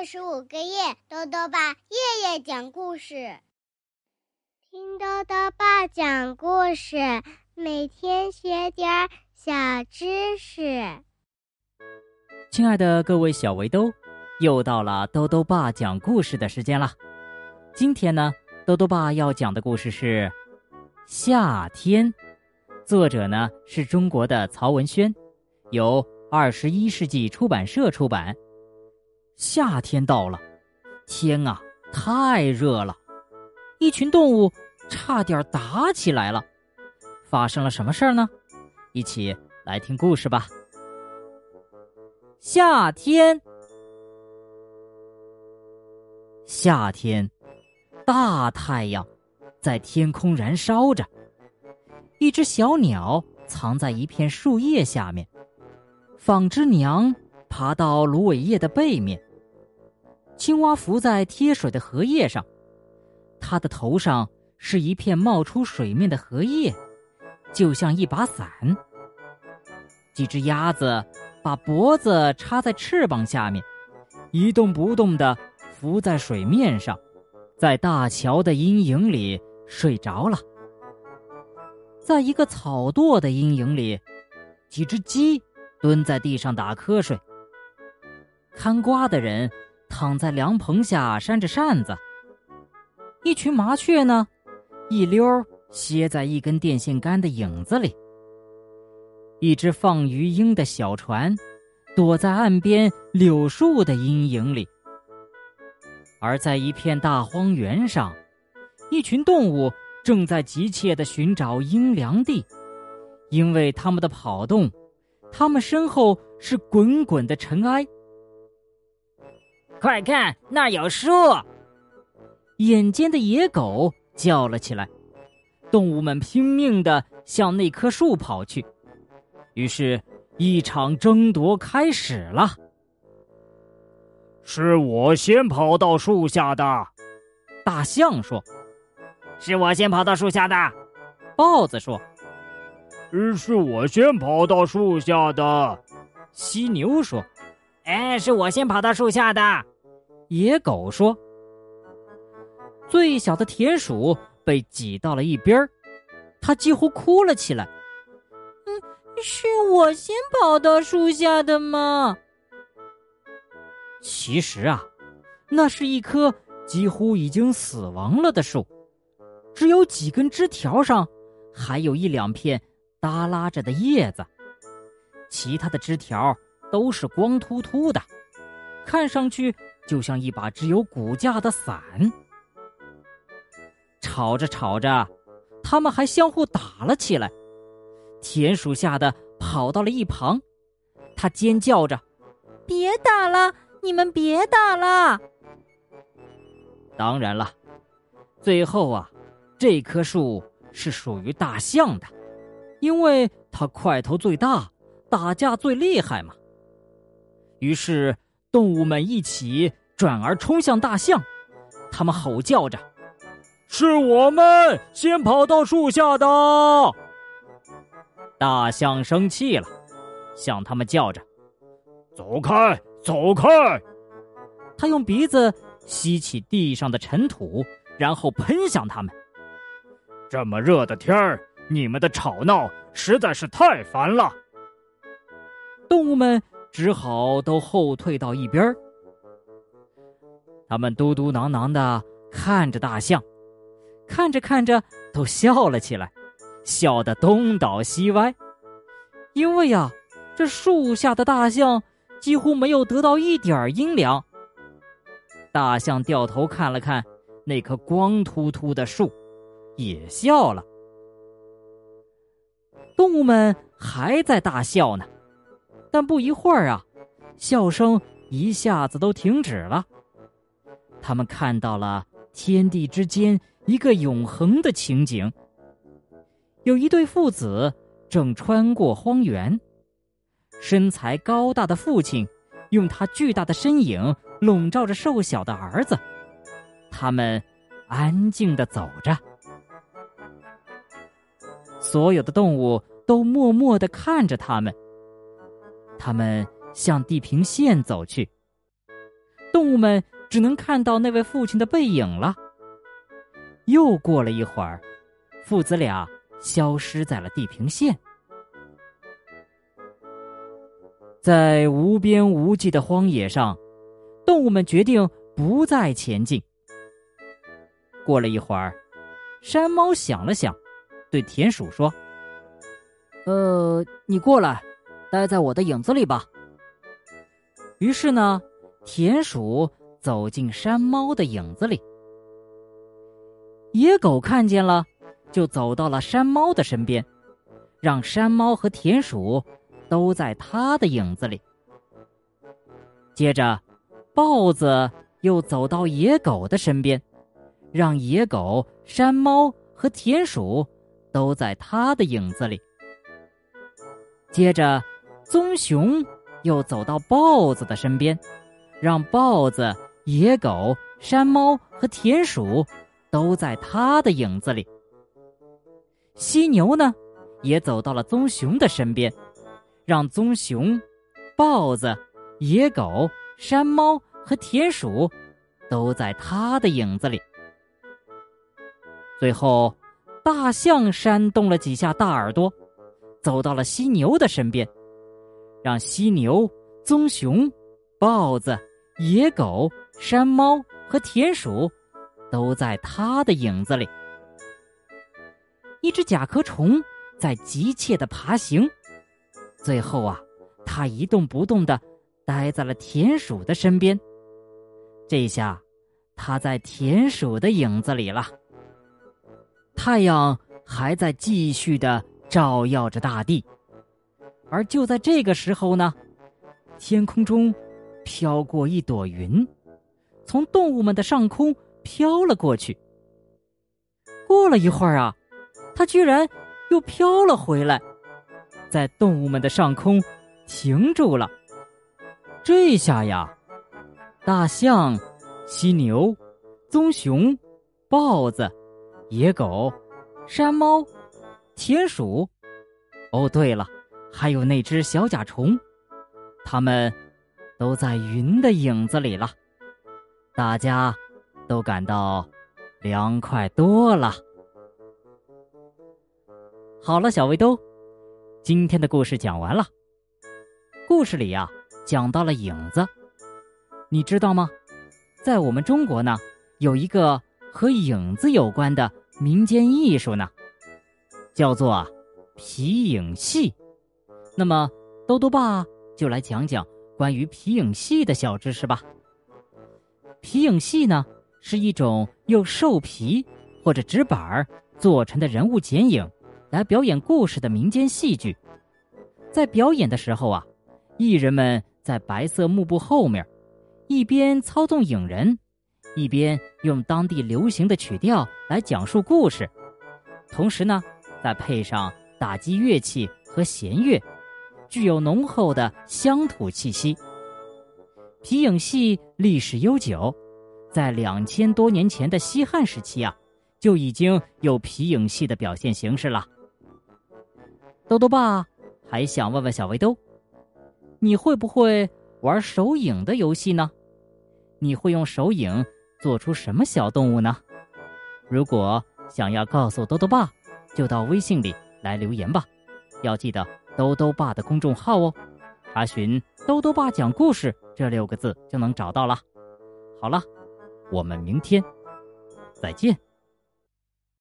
二十五个月，豆豆爸夜夜讲故事，听豆豆爸讲故事，每天学点小知识。亲爱的各位小围兜，又到了豆豆爸讲故事的时间了。今天呢，豆豆爸要讲的故事是《夏天》，作者呢是中国的曹文轩，由二十一世纪出版社出版。夏天到了，天啊，太热了，一群动物差点打起来了。发生了什么事儿呢？一起来听故事吧。夏天，夏天，大太阳在天空燃烧着。一只小鸟藏在一片树叶下面，纺织娘爬到芦苇叶的背面。青蛙浮在贴水的荷叶上，它的头上是一片冒出水面的荷叶，就像一把伞。几只鸭子把脖子插在翅膀下面，一动不动地浮在水面上，在大桥的阴影里睡着了。在一个草垛的阴影里，几只鸡蹲在地上打瞌睡。看瓜的人。躺在凉棚下扇着扇子，一群麻雀呢，一溜歇在一根电线杆的影子里。一只放鱼鹰的小船，躲在岸边柳树的阴影里。而在一片大荒原上，一群动物正在急切地寻找阴凉地，因为它们的跑动，它们身后是滚滚的尘埃。快看，那儿有树！眼尖的野狗叫了起来。动物们拼命的向那棵树跑去，于是，一场争夺开始了。是我先跑到树下的，大象说。是我先跑到树下的，豹子说。是我先跑到树下的，犀牛说。哎，是我先跑到树下的。野狗说：“最小的田鼠被挤到了一边儿，它几乎哭了起来。嗯，是我先跑到树下的吗？其实啊，那是一棵几乎已经死亡了的树，只有几根枝条上还有一两片耷拉着的叶子，其他的枝条都是光秃秃的，看上去……”就像一把只有骨架的伞，吵着吵着，他们还相互打了起来。田鼠吓得跑到了一旁，他尖叫着：“别打了，你们别打了！”当然了，最后啊，这棵树是属于大象的，因为它块头最大，打架最厉害嘛。于是动物们一起。转而冲向大象，他们吼叫着：“是我们先跑到树下的！”大象生气了，向他们叫着：“走开，走开！”他用鼻子吸起地上的尘土，然后喷向他们。这么热的天儿，你们的吵闹实在是太烦了。动物们只好都后退到一边儿。他们嘟嘟囔囔的看着大象，看着看着都笑了起来，笑得东倒西歪。因为呀，这树下的大象几乎没有得到一点儿阴凉。大象掉头看了看那棵光秃秃的树，也笑了。动物们还在大笑呢，但不一会儿啊，笑声一下子都停止了。他们看到了天地之间一个永恒的情景。有一对父子正穿过荒原，身材高大的父亲用他巨大的身影笼罩着瘦小的儿子。他们安静的走着，所有的动物都默默的看着他们。他们向地平线走去。动物们只能看到那位父亲的背影了。又过了一会儿，父子俩消失在了地平线。在无边无际的荒野上，动物们决定不再前进。过了一会儿，山猫想了想，对田鼠说：“呃，你过来，待在我的影子里吧。”于是呢，田鼠走进山猫的影子里。野狗看见了，就走到了山猫的身边，让山猫和田鼠。都在他的影子里。接着，豹子又走到野狗的身边，让野狗、山猫和田鼠都在他的影子里。接着，棕熊又走到豹子的身边，让豹子、野狗、山猫和田鼠都在他的影子里。犀牛呢，也走到了棕熊的身边。让棕熊、豹子、野狗、山猫和田鼠都在他的影子里。最后，大象扇动了几下大耳朵，走到了犀牛的身边，让犀牛、棕熊、豹子、野狗、山猫和田鼠都在他的影子里。一只甲壳虫在急切的爬行。最后啊，它一动不动的待在了田鼠的身边。这下，它在田鼠的影子里了。太阳还在继续的照耀着大地，而就在这个时候呢，天空中飘过一朵云，从动物们的上空飘了过去。过了一会儿啊，它居然又飘了回来。在动物们的上空停住了。这下呀，大象、犀牛、棕熊、豹子、野狗、山猫、田鼠，哦，对了，还有那只小甲虫，它们都在云的影子里了。大家都感到凉快多了。好了，小围兜。今天的故事讲完了。故事里呀，讲到了影子，你知道吗？在我们中国呢，有一个和影子有关的民间艺术呢，叫做皮影戏。那么，兜兜爸就来讲讲关于皮影戏的小知识吧。皮影戏呢，是一种用兽皮或者纸板做成的人物剪影。来表演故事的民间戏剧，在表演的时候啊，艺人们在白色幕布后面，一边操纵影人，一边用当地流行的曲调来讲述故事，同时呢，再配上打击乐器和弦乐，具有浓厚的乡土气息。皮影戏历史悠久，在两千多年前的西汉时期啊，就已经有皮影戏的表现形式了。豆豆爸还想问问小围兜，你会不会玩手影的游戏呢？你会用手影做出什么小动物呢？如果想要告诉豆豆爸，就到微信里来留言吧。要记得兜兜爸的公众号哦，查询“兜兜爸讲故事”这六个字就能找到了。好了，我们明天再见。